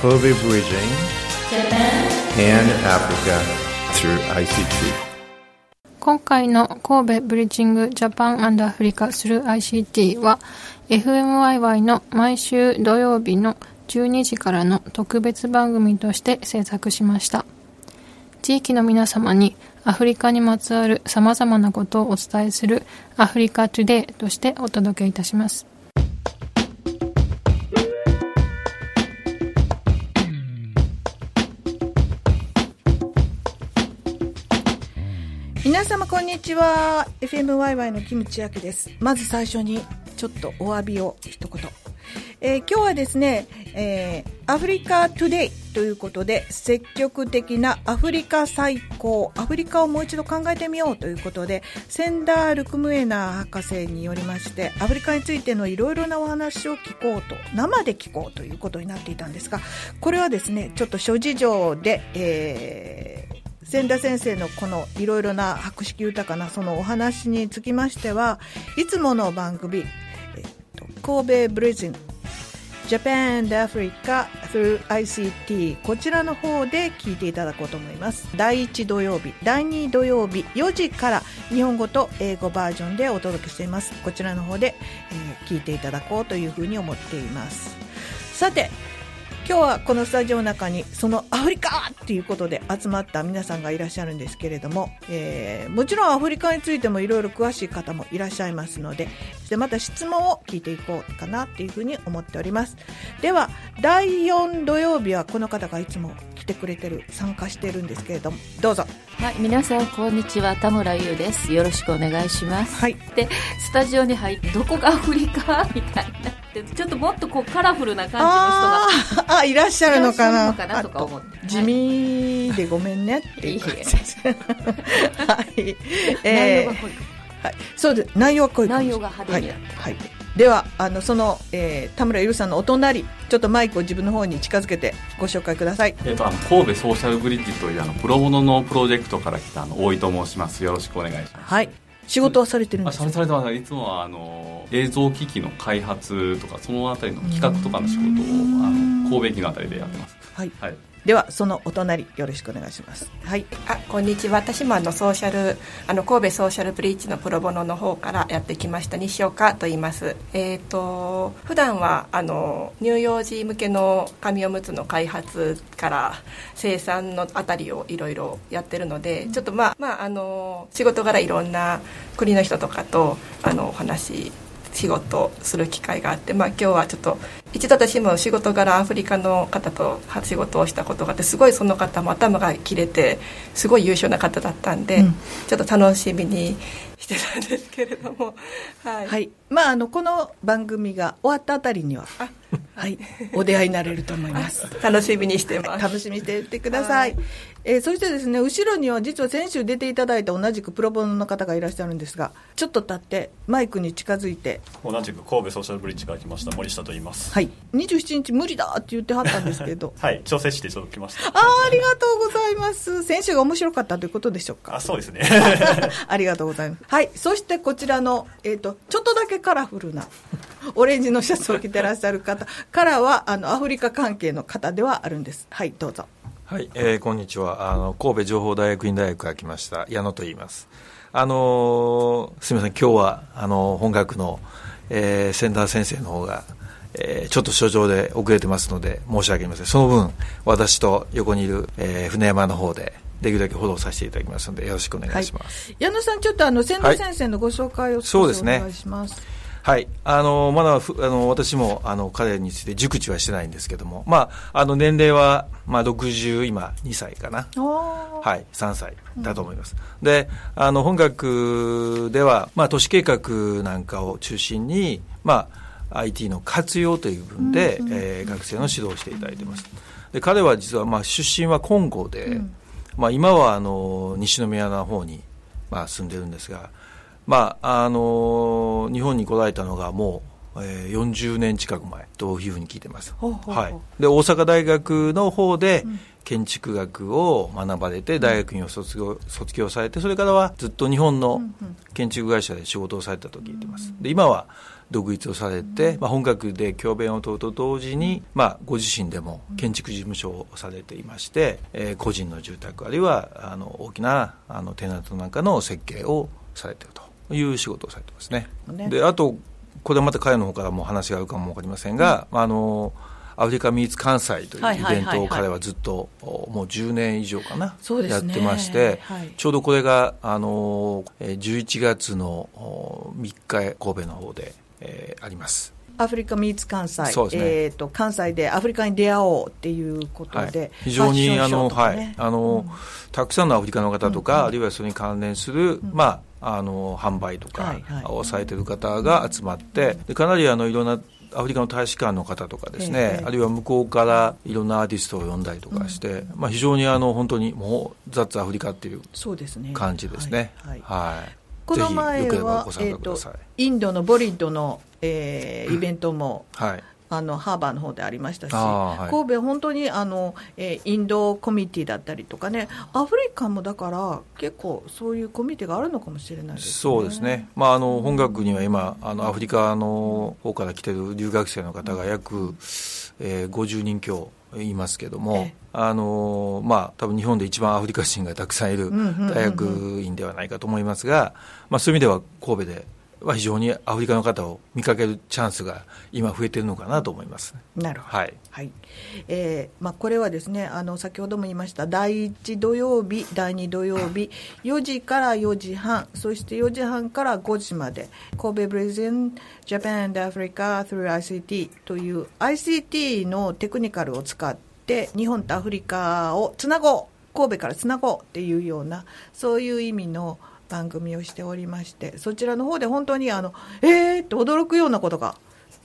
Kobe Bridging and Africa through ICT 今回の神戸ブリッジングジャパンアフリカスルー ICT は FMYY の毎週土曜日の12時からの特別番組として制作しました。地域の皆様にアフリカにまつわる様々なことをお伝えするアフリカトゥデイとしてお届けいたします。様こんにちは。FMYY のキムチヤケです。まず最初にちょっとお詫びを一言、えー、今日はですね、えー、アフリカトゥデイということで積極的なアフリカ最高アフリカをもう一度考えてみようということでセンダー・ルクムエナー博士によりましてアフリカについてのいろいろなお話を聞こうと生で聞こうということになっていたんですがこれはですねちょっと諸事情で、えー千田先生のこのいろいろな博識豊かなそのお話につきましてはいつもの番組、えっと、神戸ブレジン Japan and Africa through ICT こちらの方で聞いていただこうと思います。第1土曜日第2土曜日4時から日本語と英語バージョンでお届けしています。こちらの方で、えー、聞いていただこうというふうに思っています。さて今日はこのスタジオの中にそのアフリカっていうことで集まった皆さんがいらっしゃるんですけれども、えー、もちろんアフリカについてもいろいろ詳しい方もいらっしゃいますのででまた質問を聞いていこうかなっていうふうに思っております。では第4土曜日はこの方がいつも来てくれてる参加してるんですけれどもどうぞ。はい皆さんこんにちは。田村優です。よろしくお願いします。はい。でスタジオに入ってどこがアフリカ？みたいなってちょっともっとこうカラフルな感じの人があいらっしゃるのかな。かなとか思って。地味でごめんねっていう感じ。はい、えー、はい、そうです。内容は濃い内容が派手にはい、はい、ではあのその、えー、田村優さんのお隣ちょっとマイクを自分の方に近づけてご紹介ください、えーと、あの神戸ソーシャルブリッジというあのプロボノのプロジェクトから来たあの大井と申します。よろしくお願いします。はい仕事はされてるんですか？されてます。いつもはあの映像機器の開発とかそのあたりの企画とかの仕事をあの神戸駅のあたりでやってます。はい、はいではそのお隣よろしくお願いします。はい。あこんにちは。私もあのソーシャルあの神戸ソーシャルブリッジのプロボノの方からやってきました。西岡と言います。えっ、ー、と普段はあの乳幼児向けの紙おむつの開発から生産のあたりをいろいろやってるのでちょっとまあまああの仕事柄いろんな国の人とかとあのお話仕事する機会があって、まあ、今日はちょっと一度私も仕事柄アフリカの方と仕事をしたことがあってすごいその方も頭が切れてすごい優秀な方だったんで、うん、ちょっと楽しみにしてたんですけれども、はい、はい、まああのこの番組が終わったあたりにははい、お出会いになれると思います。楽しみにしてます。楽しみにしていってください。はい、えー、そしてですね、後ろには実は先週出ていただいた同じくプロボノの方がいらっしゃるんですが、ちょっと立ってマイクに近づいて。同じく神戸ソーシャルブリッジから来ました森下と言います。はい。27日無理だって言ってはったんですけど。はい、調整してちょっと来ました。ああ、ありがとうございます。先週が面白かったということでしょうか？あ、そうですね。ありがとうございます。はい。そしてこちらの、えっ、ー、と、ちょっとだけカラフルな、オレンジのシャツを着てらっしゃる方からは、あの、アフリカ関係の方ではあるんです。はい、どうぞ。はい、えー、こんにちは。あの、神戸情報大学院大学から来ました、矢野と言います。あのー、すみません、今日は、あの、本学の、えー、センター先生の方が、えー、ちょっと所長で遅れてますので申し訳ありません。その分私と横にいる、えー、船山の方でできるだけフォローさせていただきますのでよろしくお願いします、はい、矢野さんちょっとあの千田先生のご紹介を少しお願いします、はい、あのまだあの私もあの彼について熟知はしてないんですけども、まあ、あの年齢は、まあ、60今2歳かな、はい、3歳だと思います、うん、であの本学では、まあ、都市計画なんかを中心に、まあ、IT の活用という部分で、うん、えー、学生の指導をしていただいています。で彼は実は、まあ、出身は金剛で、うん、まあ、今はあの西宮の方に、まあ、住んでるんですがまああの日本に来られたのがもう、えー、40年近く前というふうに聞いてます。はい、で大阪大学の方で、建築学を学ばれて大学院を卒業卒業されてそれからはずっと日本の建築会社で仕事をされたと聞いてます。で今は独立をされて、まあ、本学で教鞭を執ると同時に、まあ、ご自身でも建築事務所をされていまして、えー、個人の住宅あるいはあの大きなあのテナントなんかの設計をされているという仕事をされてますね。ね。であとこれはまた彼の方からも話があるかも分かりませんが、うん、あのアフリカミーツ関西というイベントを彼はずっともう10年以上かな、ね、やってまして、はい、ちょうどこれがあの11月の3日神戸の方で、えー、あります。アフリカミーツ関西、ね、えーと、関西でアフリカに出会おうっていうことで、はい、非常にあの、はい、あの、うん、たくさんのアフリカの方とか、うんあるいはそれに関連する、うん、まあ、あの販売とかをされてる方が集まって、でかなりあのいろんなアフリカの大使館の方とかですね、ええ、あるいは向こうからいろんなアーティストを呼んだりとかして、うん、まあ、非常にあの本当にもうザッツアフリカっていう感じですね。すね。はい、はい、この前は、えーと、インドのボリッドの、えー、イベントも、はい。あのハーバーの方でありましたし、はい、神戸、本当にあの、えー、インドコミュニティだったりとかね、アフリカもだから、結構そういうコミュニティがあるのかもしれないです、ね、そうですね、まあ、あの本学には今、あのアフリカの方から来てる留学生の方が約、えー、50人強いますけども、あのまあ多分日本で一番アフリカ人がたくさんいる大学院ではないかと思いますが、まあ、そういう意味では神戸では非常にアフリカの方を見かけるチャンスが今増えているのかなと思います。なるほど。はい。はい。えー、まあこれはですね、あの先ほども言いました第1土曜日、第2土曜日、4時から4時半、そして4時半から5時まで、神戸ブレゼン Japan and Africa through ICT という ICT のテクニカルを使って日本とアフリカをつなごう、神戸からつなごうっていうようなそういう意味の番組をしておりましてそちらの方で本当にあのえーって驚くようなことが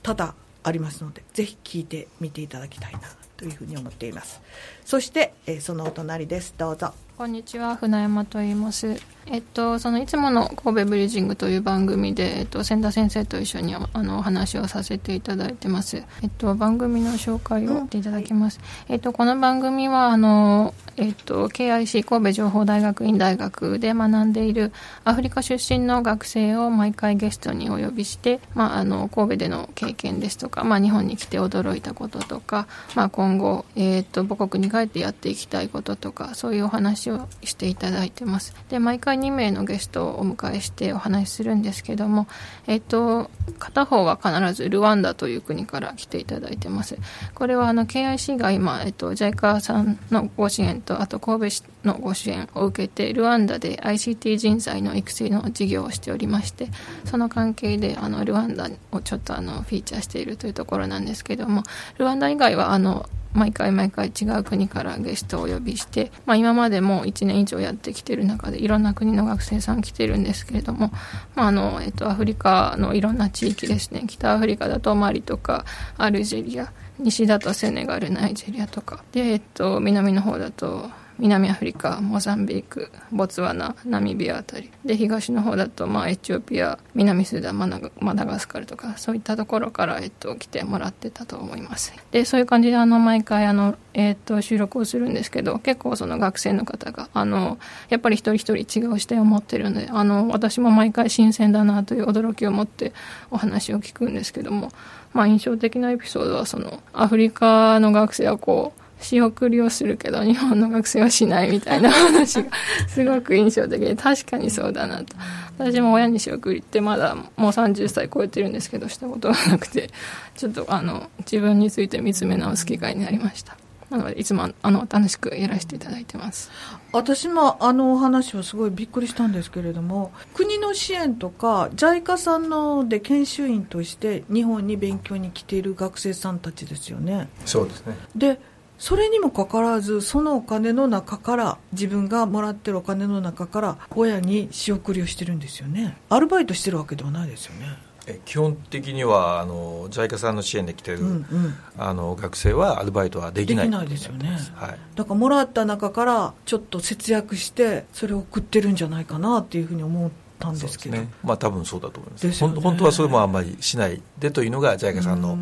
多々ありますのでぜひ聞いてみていただきたいなというふうに思っています。そして、えー、そのお隣です。どうぞ。こんにちは。船山と言います。えっと、そのいつもの神戸ブリージングという番組で、えっと、千田先生と一緒にあのお話をさせていただいてます。えっと、番組の紹介をしていただきます。えっと、この番組は、あの、えっと、KIC 神戸情報大学院大学で学んでいるアフリカ出身の学生を毎回ゲストにお呼びして、まあ、あの、神戸での経験ですとか、まあ、日本に来て驚いたこととか、まあ、今後、えっと、母国に帰ってやっていきたいこととか、そういうお話をしていただいてます。で、毎回2名のゲストをお迎えしてお話しするんですけども、えっ、と、片方は必ずルワンダという国から来ていただいてます。これはあの KIC が今、えっ、と、JICA さんのご支援と、あと神戸市のご支援を受けて、ルワンダで ICT 人材の育成の事業をしておりまして、その関係であのルワンダをちょっとあのフィーチャーしているというところなんですけども、ルワンダ以外はあの毎回毎回違う国からゲストをお呼びして、まあ、今までも1年以上やってきてる中でいろんな国の学生さん来てるんですけれども、まああのえっと、アフリカのいろんな地域ですね。北アフリカだとマリとかアルジェリア西だとセネガルナイジェリアとか。で、えっと、南の方だと南アフリカ、モザンビーク、ボツワナ、ナミビアあたり。で、東の方だと、まあ、エチオピア、南スーダン、マダガスカルとか、そういったところから、えっと、来てもらってたと思います。で、そういう感じで、あの、毎回、あの、えっと、収録をするんですけど、結構その学生の方が、あの、やっぱり一人一人違う視点を持ってるので、あの、私も毎回新鮮だなという驚きを持ってお話を聞くんですけども、まあ、印象的なエピソードは、その、アフリカの学生はこう、仕送りをするけど日本の学生はしないみたいな話がすごく印象的で確かにそうだなと。私も親に仕送りってまだもう30歳超えてるんですけどしたことがなくてちょっとあの自分について見つめ直す機会になりました。なのでいつもあの楽しくやらせていただいてます。私もあのお話はすごいびっくりしたんですけれども国の支援とか JICA さんので研修員として日本に勉強に来ている学生さんたちですよね。そうですね。でそれにもかかわらずそのお金の中から自分がもらってるお金の中から親に仕送りをしてるんですよね。アルバイトしてるわけではないですよね。基本的にはあの JICA さんの支援で来てる、うんうん、あの学生はアルバイトはできない。できないですよね、はい、だからもらった中からちょっと節約してそれを送ってるんじゃないかなっていうふうに思ったんですけど。ね。まあ多分そうだと思います、ね、本当はそれもあんまりしないでというのが JICA さんの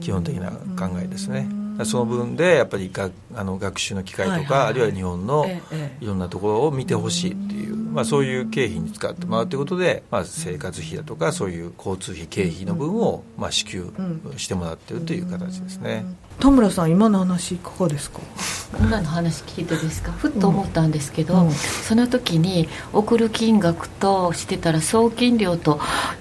基本的な考えですねその分でやっぱりがあの学習の機会とか、あるいは日本のいろんなところを見てほしいっていう、ままあ、そういう経費に使ってもらうということで、まあ、生活費だとかそういう交通費経費の分を、まあ、支給してもらっているという形ですね。田村さん今の話いかがですか？今の話聞いてですか？ふっと思ったんですけど、うん、その時に送る金額としてたら送金料と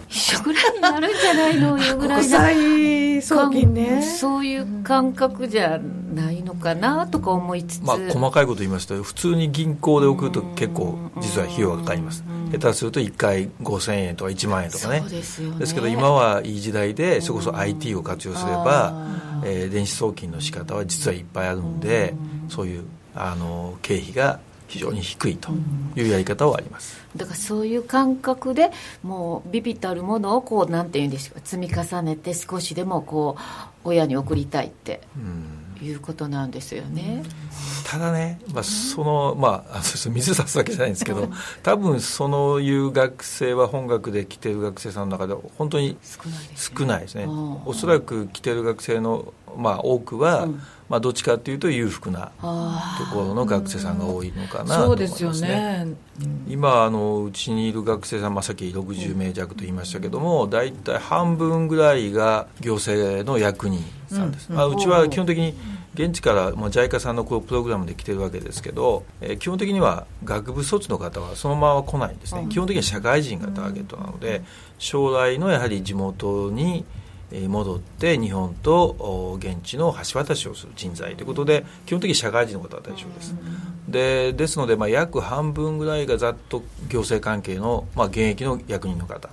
一緒ぐらいになるんじゃないのいうぐらいな送金ね。そういう感覚じゃないのかなとか思いつつ、まあ、細かいこと言いますと普通に銀行で送ると結構実は費用がかかります下手すると1回5000円とか1万円とかね。ですね。ですけど今はいい時代でそれこそ IT を活用すれば、えー、電子送金の仕方は実はいっぱいあるんでそういうあの経費が非常に低いというやり方はあります、だからそういう感覚でもうビビたるものをこうなんていうんでしょう積み重ねて少しでもこう親に送りたいって、うんいうことなんですよね。ただね、まあ、その、まあ、水差すわけじゃないんですけど、多分そういう学生は本学で来てる学生さんの中で本当に少ないですね。すねおそらく来てる学生の、まあ、多くは、うん、まあ、どっちかというと裕福なところの学生さんが多いのかなと思いますね。ね。今あのうちにいる学生さん、まあ、さっき60名弱と言いましたけども大体半分ぐらいが行政の役人さんです、うん。まあ、うちは基本的に現地からもう JICA さんのこうプログラムで来てるわけですけど、えー、基本的には学部卒の方はそのまま来ないんですね、基本的には社会人がターゲットなので将来のやはり地元に戻って日本と現地の橋渡しをする人材ということで基本的に社会人の方は対象です。でですので、まあ、約半分ぐらいがざっと行政関係の、まあ、現役の役人の方。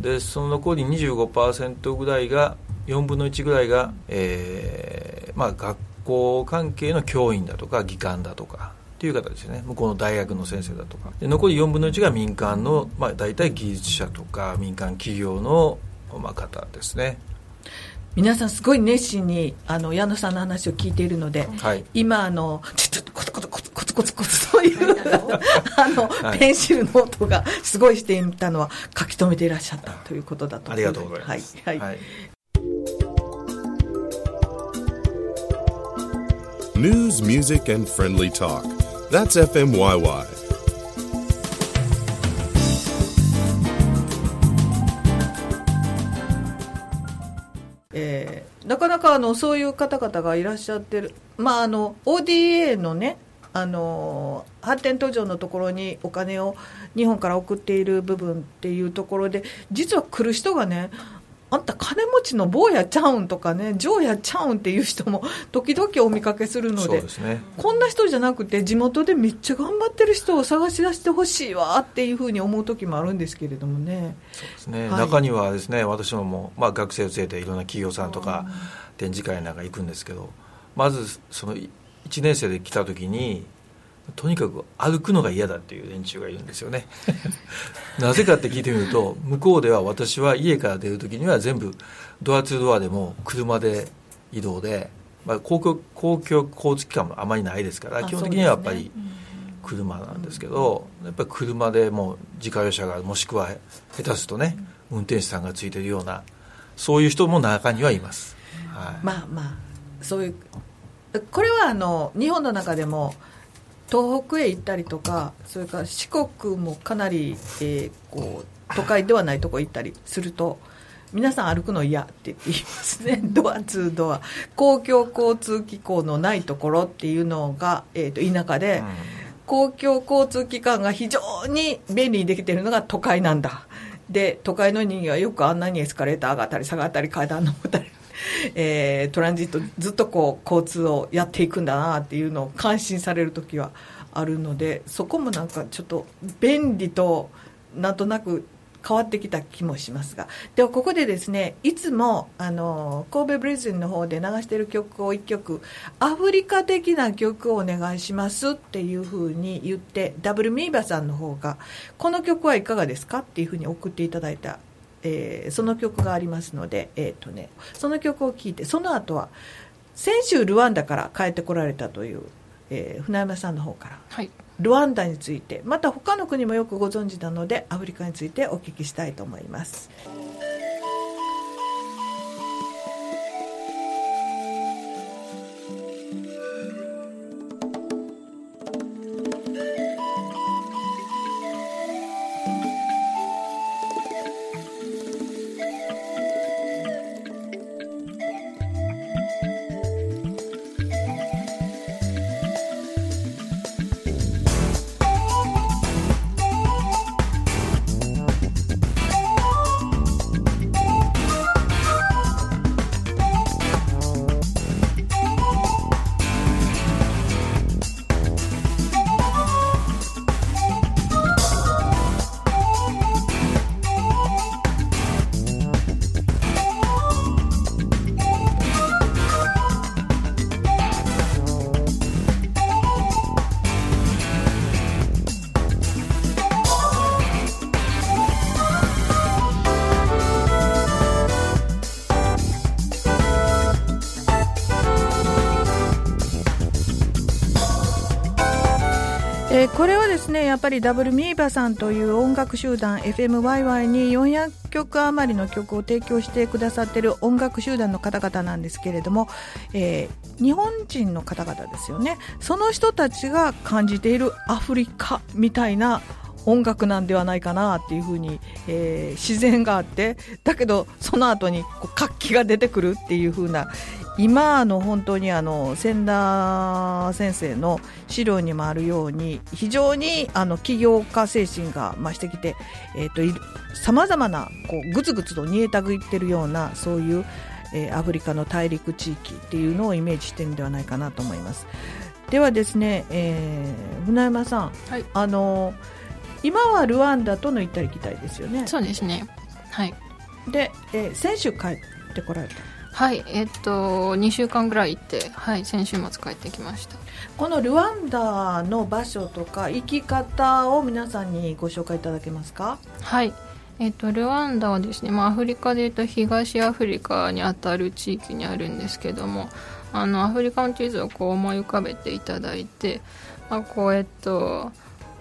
でその残り25%ぐらいが4分の1ぐらいが、えーまあ、学校関係の教員だとか技官だとかっていう方ですよね。向こうの大学の先生だとか。で残り4分の1が民間の、まあ、大体技術者とか民間企業の、まあ、方ですね皆さんすごい熱心にあの矢野さんの話を聞いているので、はい、今あのちょっとコツコツコツコツコツコツそういうあの、はい、ペンシルノートがすごいしていたのは書き留めていらっしゃったということだとありがとうございます。はい、はい News, music, and friendly talk. That's FMYY. なかなかあのそういう方々がいらっしゃってる、まあ、あの ODA のねあの発展途上のところにお金を日本から送っている部分っていうところで実は来る人がねあんた金持ちの坊やちゃうんとかね、嬢やちゃうんっていう人も 時々お見かけするので、でね、こんな人じゃなくて、地元でめっちゃ頑張ってる人を探し出してほしいわっていうふうに思う時もあるんですけれどもね。そうですね、はい、中にはですね、私ももう、まあ、学生を連れていろんな企業さんとか、展示会なんか行くんですけど、まずその1年生で来た時に、とにかく歩くのが嫌だっていう連中がいるんですよね。なぜかって聞いてみると向こうでは私は家から出る時には全部ドアツードアでも車で移動で、まあ、公共公共交通機関もあまりないですから基本的にはやっぱり車なんですけど、やっぱり車でもう自家用車がもしくは下手するとね運転手さんがついてるようなそういう人も中にはいます、はい、まあまあそういうこれはあの日本の中でも東北へ行ったりとかそれから四国もかなり、えー、こう都会ではないとこ行ったりすると皆さん歩くの嫌って言いますね。ドアツードア。公共交通機構のないところっていうのが、えー、と田舎で、うん、公共交通機関が非常に便利にできているのが都会なんだ。で都会の人間はよくあんなにエスカレーター上がったり下がったり階段登ったり えー、トランジットずっとこう交通をやっていくんだなっていうのを感心される時はあるのでそこもなんかちょっと便利となんとなく変わってきた気もしますが。ではここでですねいつもあの神戸ブリズンの方で流している曲を1曲アフリカ的な曲をお願いしますっていうふうに言ってダブルミーバさんの方がこの曲はいかがですかっていうふうに送っていただいたえー、その曲がありますので、えーとね、その曲を聴いてその後は先週ルワンダから帰ってこられたという、えー、船山さんの方から、はい、ルワンダについてまた他の国もよくご存知なのでアフリカについてお聞きしたいと思います。やっぱりダブルミーバさんという音楽集団 FMYY に400曲余りの曲を提供してくださっている音楽集団の方々なんですけれども、えー、日本人の方々ですよね。その人たちが感じているアフリカみたいな音楽なんではないかなっていうふうに、えー、自然があってだけどその後にこう活気が出てくるっていうふうな今の本当にあの千田先生の資料にもあるように非常にあの起業家精神が増してきてさまざまなこうぐつぐつと煮えたぐいってるようなそういう、えー、アフリカの大陸地域っていうのをイメージしてるんではないかなと思います。ではですね、えー、船山さん、はい、あの今はルワンダとの行ったり来たりですよね。そうですね。はい。で、えー、先週帰ってこられたはいえっと2週間ぐらい行ってはい先週末帰ってきました。このルワンダの場所とか生き方を皆さんにご紹介いただけますか？はいえっと、ルワンダはですね、まあ、アフリカでいうと東アフリカにあたる地域にあるんですけどもあのアフリカの地図をこう思い浮かべていただいて、まあ、こうえっと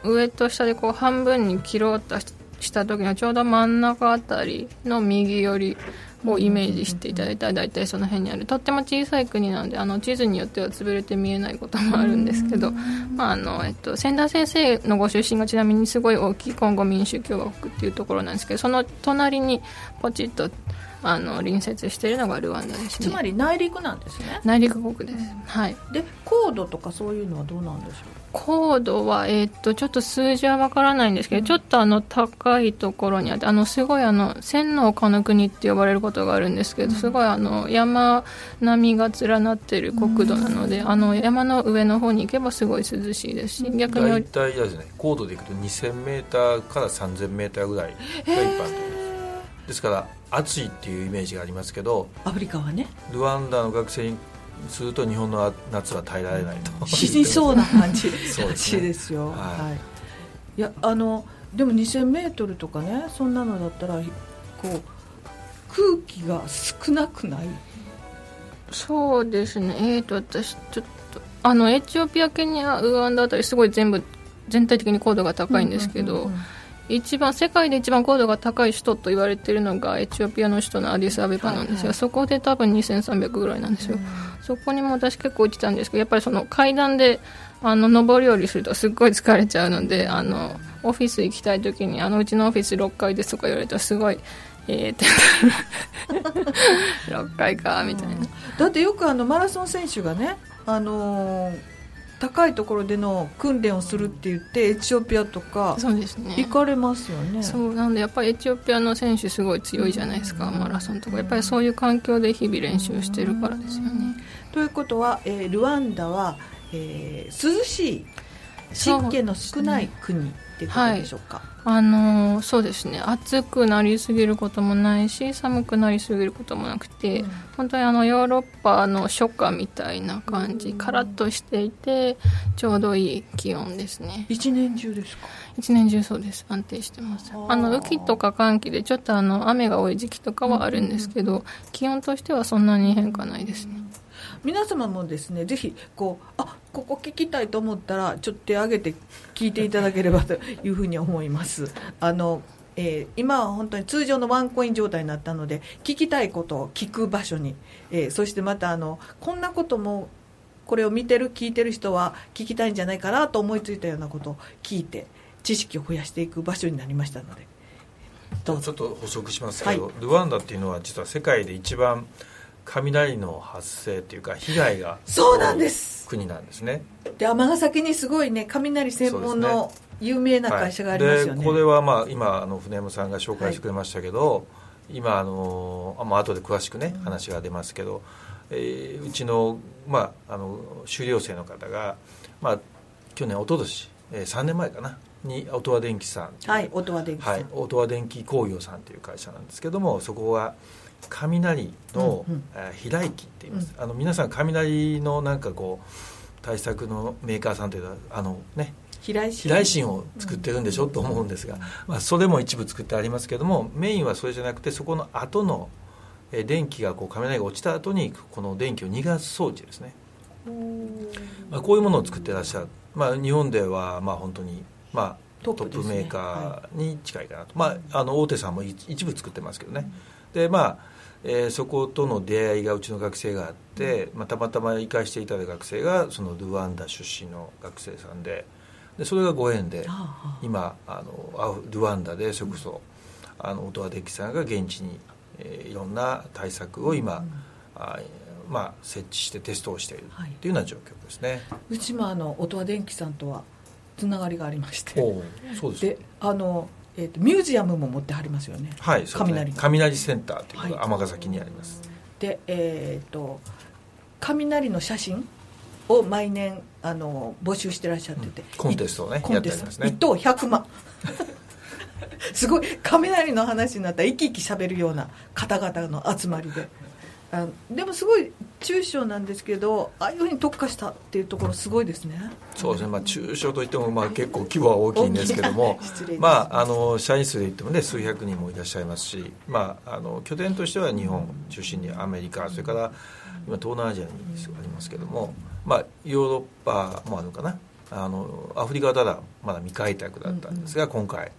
上と下でこう半分に切ろうとした時のちょうど真ん中あたりの右寄りをイメージしていただいたら大体その辺にある。とっても小さい国なのであの地図によっては潰れて見えないこともあるんですけど、まああのえっと、千田先生のご出身がちなみにすごい大きいコンゴ民主共和国っていうところなんですけどその隣にポチッとあの隣接しているのがルワンダですね。つまり内陸なんですね。内陸国です、はい。で高度とかそういうのはどうなんでしょう？高度は、えー、っとちょっと数字はわからないんですけど、うん、ちょっとあの高いところにあってあのすごいあの千の丘の国って呼ばれることがあるんですけど、うん、すごいあの山並みが連なっている国土なので、うん、あの山の上の方に行けばすごい涼しいですし逆に大体ですね高度でいくと2000メーターから3000メーターぐらいが一般的です。ですから暑いっていうイメージがありますけどアフリカはね。ルワンダの学生にすると日本の夏は耐えられないと。死にそうな感じ。らしいですよ、はい、はい、いやあのでも2000メートルとかねそんなのだったらこう空気が少なくない？そうですね。えーと私ちょっとあのエチオピアケニアウガンダあたりすごい全部全体的に高度が高いんですけど、うんうんうんうん一番世界で一番高度が高い首都と言われているのがエチオピアの首都のアディスアベバなんですが、はいはい、そこで多分2300ぐらいなんですよ、うん、そこにも私結構行ってたんですけどやっぱりその階段であの上り下りするとすっごい疲れちゃうのであのオフィス行きたい時にあのうちのオフィス6階ですとか言われたらすごいえーって6 階かみたいな、だってよくあのマラソン選手がねあのー高いところでの訓練をするって言ってエチオピアとかそうですね。行かれますよね。そうなんでやっぱりエチオピアの選手すごい強いじゃないですか、マラソンとか。やっぱりそういう環境で日々練習してるからですよね。ということは、えー、ルワンダは、えー、涼しい湿気の少ない国、ていうことでしょうか、はい、あのそうですね。暑くなりすぎることもないし寒くなりすぎることもなくて、うん、本当にあのヨーロッパの初夏みたいな感じ、うん、カラッとしていてちょうどいい気温ですね。一年中ですか？一年中そうです。安定してます。あ。の雨季とか寒気でちょっとあの雨が多い時期とかはあるんですけど、うん、気温としてはそんなに変化ないですね、皆様もですねぜひこうあここ聞きたいと思ったらちょっと手挙げて聞いていただければというふうに思います。あのえー、今は本当に通常のワンコイン状態になったので聞きたいことを聞く場所に、えー、そしてまたあのこんなこともこれを見てる聞いてる人は聞きたいんじゃないかなと思いついたようなことを聞いて知識を増やしていく場所になりましたので。ちょっと補足しますけど、はい、ルワンダっていうのは実は世界で一番雷の発生っていうか被害がそうなんです。国なんですね。で尼崎にすごいね雷専門の有名な会社がありますよね、はい、これはまあ今あの船山さんが紹介してくれましたけど、はい、今あのあ、まあ後で詳しくね話が出ますけど、えー、うちの,、まあ、あの修了生の方が、まあ、去年一昨年、えー、3年前かなに音羽電機さんはい音羽電機はい、音羽電機工業さんという会社なんですけどもそこは雷の、うんうん、飛来機って言います、うん、あの皆さん雷のなんかこう対策のメーカーさんというのはあのね飛来神を作ってるんでしょ、うん、と思うんですが、まあ、それも一部作ってありますけどもメインはそれじゃなくてそこの後のえ電気がこう雷が落ちた後にこの電気を逃がす装置ですね、まあ、こういうものを作ってらっしゃっまあ、日本ではまあ本当に、まあ、トップ,、メーカーに近いかなと、まあ、あの大手さんも一一部作ってますけどね、でまあえーそことの出会いがうちの学生があって、まあ、たまたま行かしていただいた学生がそのルワンダ出身の学生さんででそれがご縁で今あのアフルワンダでそれこそあの音羽デッキさんが現地に、えーいろんな対策を今、あまあ、設置してテストをしているはい。というような状況ですね。うちもあの音羽電機さんとはつながりがありまして。そうですであの、えー、とミュージアムも持ってはりますよね。はい、そうですね。雷雷センターというのはい。が尼崎にあります、でえっ、と雷の写真を毎年あの募集してらっしゃってて、コンテストをねコンテスト、やってありますね。1等100万。すごい雷の話になったら生き生きしゃべるような方々の集まりであでもすごい中小なんですけどああいうふうに特化したっていうところすごいですね。そうですね、まあ、中小といってもまあ結構規模は大きいんですけども まあ、あの社員数で言ってもね数百人もいらっしゃいますし、まあ、あの拠点としては日本中心にアメリカそれから今東南アジアにありますけども、まあ、ヨーロッパもあるかな。あのアフリカはただまだ未開拓だったんですが、今回、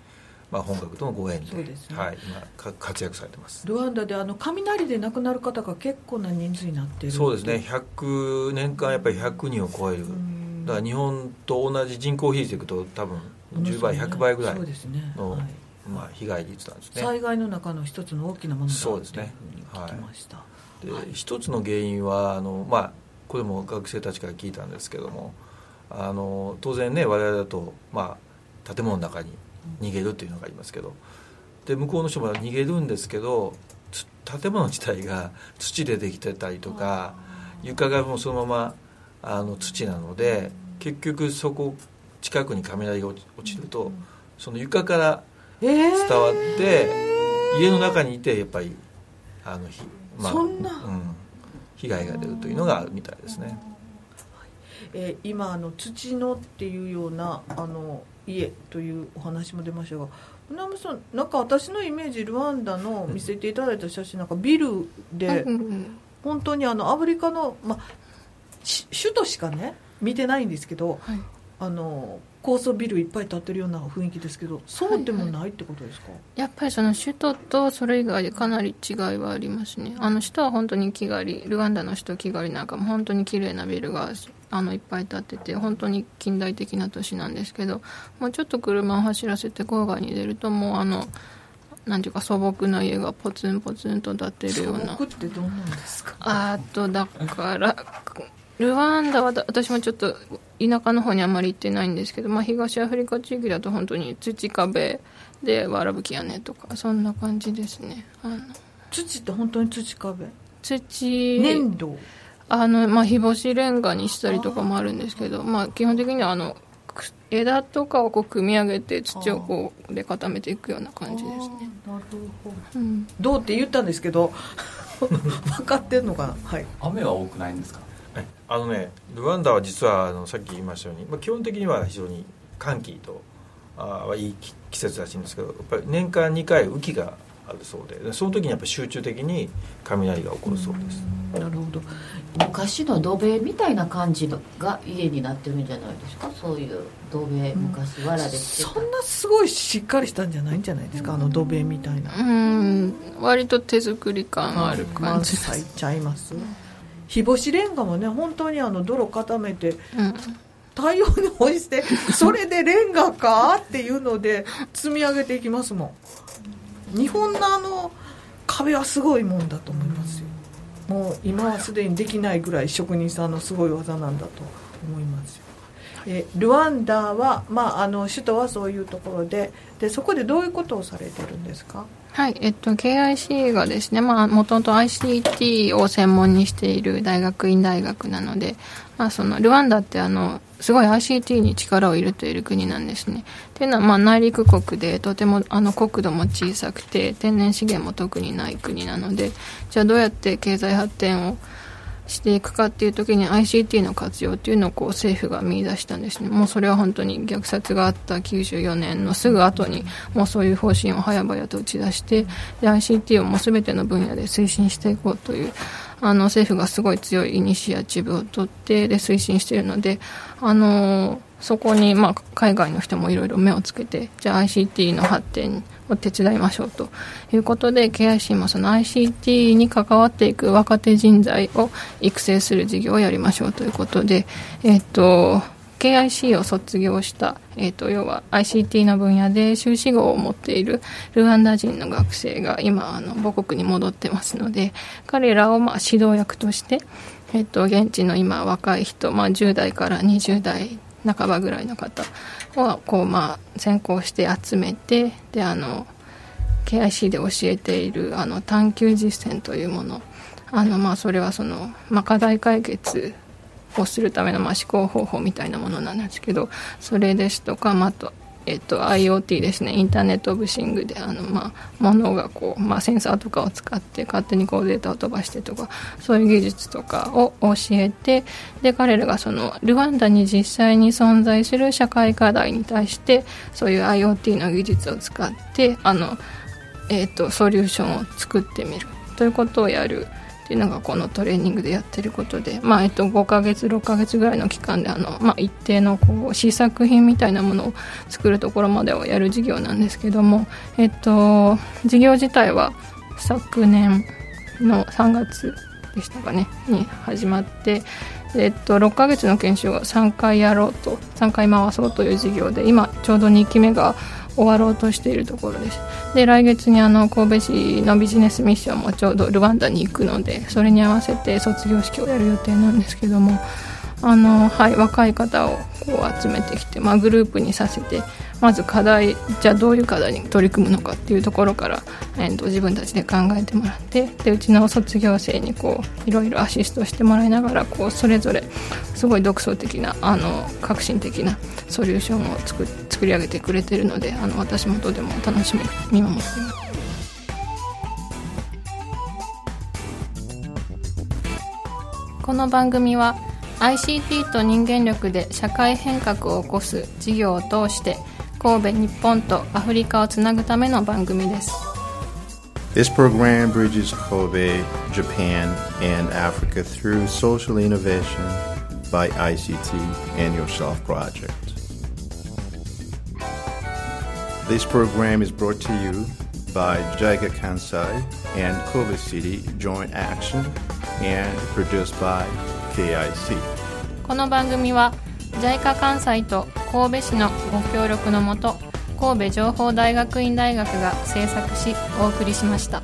まあ、本格とのご縁でそうですね。はい、今か活躍されてます。ルワンダであの雷で亡くなる方が結構な人数になってるそうですね。100年間やっぱり100人を超える。だから日本と同じ人口比率でいくと多分10倍100倍ぐらいそうですね、の、はい。まあ、被害率なんですね。災害の中の一つの大きなものだそうですねというふうに聞きました、で一つの原因はあの、まあ、これも学生たちから聞いたんですけどもあの当然ね我々だと、まあ、建物の中に逃げるっていうのがありますけど。で向こうの人も逃げるんですけどつ建物自体が土でできてたりとか床がもうそのままあの土なので結局そこ近くに雷が落ちるとその床からえー伝わって家の中にいてやっぱりあのひ、そんな。うん、被害が出るというのがあるみたいですね。えー今あの土のっていうようなあの家というお話も出ましたが船山さんなんか私のイメージルワンダの見せていただいた写真なんかビルで本当にあのアフリカの、まあ、し首都しかね見てないんですけどはい。あの高層ビルいっぱい建ってるような雰囲気ですけどそうでもないってことですか、やっぱりその首都とそれ以外でかなり違いはありますね。あの首都は本当にキガリルワンダの首都キガリなんかも本当に綺麗なビルがあのいっぱい建ってて本当に近代的な都市なんですけどもうちょっと車を走らせて郊外に出るともうあのなんていうか素朴な家がポツンポツンと建ってるような。僕ってどうなんですか？あとだからルワンダはだ私もちょっと田舎の方にあまり行ってないんですけど、まあ、東アフリカ地域だと本当に土壁でわらぶき屋根とかそんな感じですね。あの土って本当に土壁？土粘土？あの、まあ、日干しレンガにしたりとかもあるんですけどまあ、基本的にはあのく枝とかをこう組み上げて土をこうで固めていくような感じですね、なるほど。うん、どうって言ったんですけど 分かってんのかな？はい。雨は多くないんですか？はいあのねルワンダは実はあのさっき言いましたように、まあ、基本的には非常に寒気とあーはいい季季節らしいんですけどやっぱり年間2回雨季があるそうででその時にやっぱり集中的に雷が起こるそうです。なるほど。昔の土塀みたいな感じのが家になってるんじゃないですか？そういう土塀昔わらでしてた。そんなすごいしっかりしたんじゃないんじゃないですか？あの土塀みたいな。うん。割と手作り感ある感じ。です、満載ちゃいます日干しレンガもね本当にあの泥固めてうん。太陽に干して それでレンガかっていうので積み上げていきますもん。日本のあの壁はすごいもんだと思いますよ。もう今はすでにできないぐらい職人さんのすごい技なんだと思いますよ。えルワンダは、まあ、あの首都はそういうところででそこでどういうことをされてるんですか？はい、えっと、KIC がですね、まあ、もともと ICT を専門にしている大学院大学なので、まあ、その、ルワンダってあの、すごい ICT に力を入れている国なんですね。っていうのは、まあ、内陸国で、とても、あの、国土も小さくて、天然資源も特にない国なので、じゃあどうやって経済発展をしていくかっていう時に ICT の活用っていうのをこう政府が見出したんですね。もうそれは本当に虐殺があった94年のすぐ後にもうそういう方針を早々と打ち出してで ICT をもう全ての分野で推進していこうというあの政府がすごい強いイニシアチブを取ってで推進しているのであのそこにまあ海外の人もいろいろ目をつけてじゃあ ICT の発展を手伝いましょうということで KIC もその ICT に関わっていく若手人材を育成する事業をやりましょうということで、えっと KIC を卒業した、えーと、要は ICT の分野で修士号を持っているルワンダ人の学生が今あの母国に戻ってますので彼らをまあ指導役として、えーと、現地の今若い人、まあ、10代から20代半ばぐらいの方をこう、まあ、先行して集めてであの KIC で教えているあの探究実践というもの。あのまあそれはその、まあ、課題解決をするためのまあ思考方法みたいなものなんですけどそれですとか、まあ、あとえっと、IoT ですね。インターネット・オブ・シングであの、まあ、物がこう、まあ、センサーとかを使って勝手にこうデータを飛ばしてとかそういう技術とかを教えてで彼らがそのルワンダに実際に存在する社会課題に対してそういう IoT の技術を使ってあの、えっと、ソリューションを作ってみる。ということをやるっていうのがこのトレーニングでやってることで、まあえっと、5ヶ月6ヶ月ぐらいの期間であの、まあ、一定のこう試作品みたいなものを作るところまでをやる事業なんですけども、えっと、事業自体は昨年の3月でしたかねに始まってえっと、6ヶ月の研修を3回やろうと3回回そうという事業で今ちょうど2期目が終わろうとしているところです。で来月にあの神戸市のビジネスミッションもちょうどルワンダに行くのでそれに合わせて卒業式をやる予定なんですけどもあの、はい、若い方をこう集めてきて、まあ、グループにさせてまず課題じゃあどういう課題に取り組むのかっていうところから、えーと、自分たちで考えてもらってでうちの卒業生にこういろいろアシストしてもらいながらこうそれぞれすごい独創的なあの革新的なソリューションを作作り上げてくれてるのであの私もとても楽しみに見守っています。この番組は ICT と人間力で社会変革を起こす事業を通して神戸日本とアフリカをつなぐための番組です This program bridges Kobe, Japan, and Africa through social innovation by ICT and Yourself Project. This program is brought to you by JICA Kansai and Kobe City Joint Action and produced by KIC この番組は JICA 関西と神戸市のご協力のもと神戸情報大学院大学が制作しお送りしました。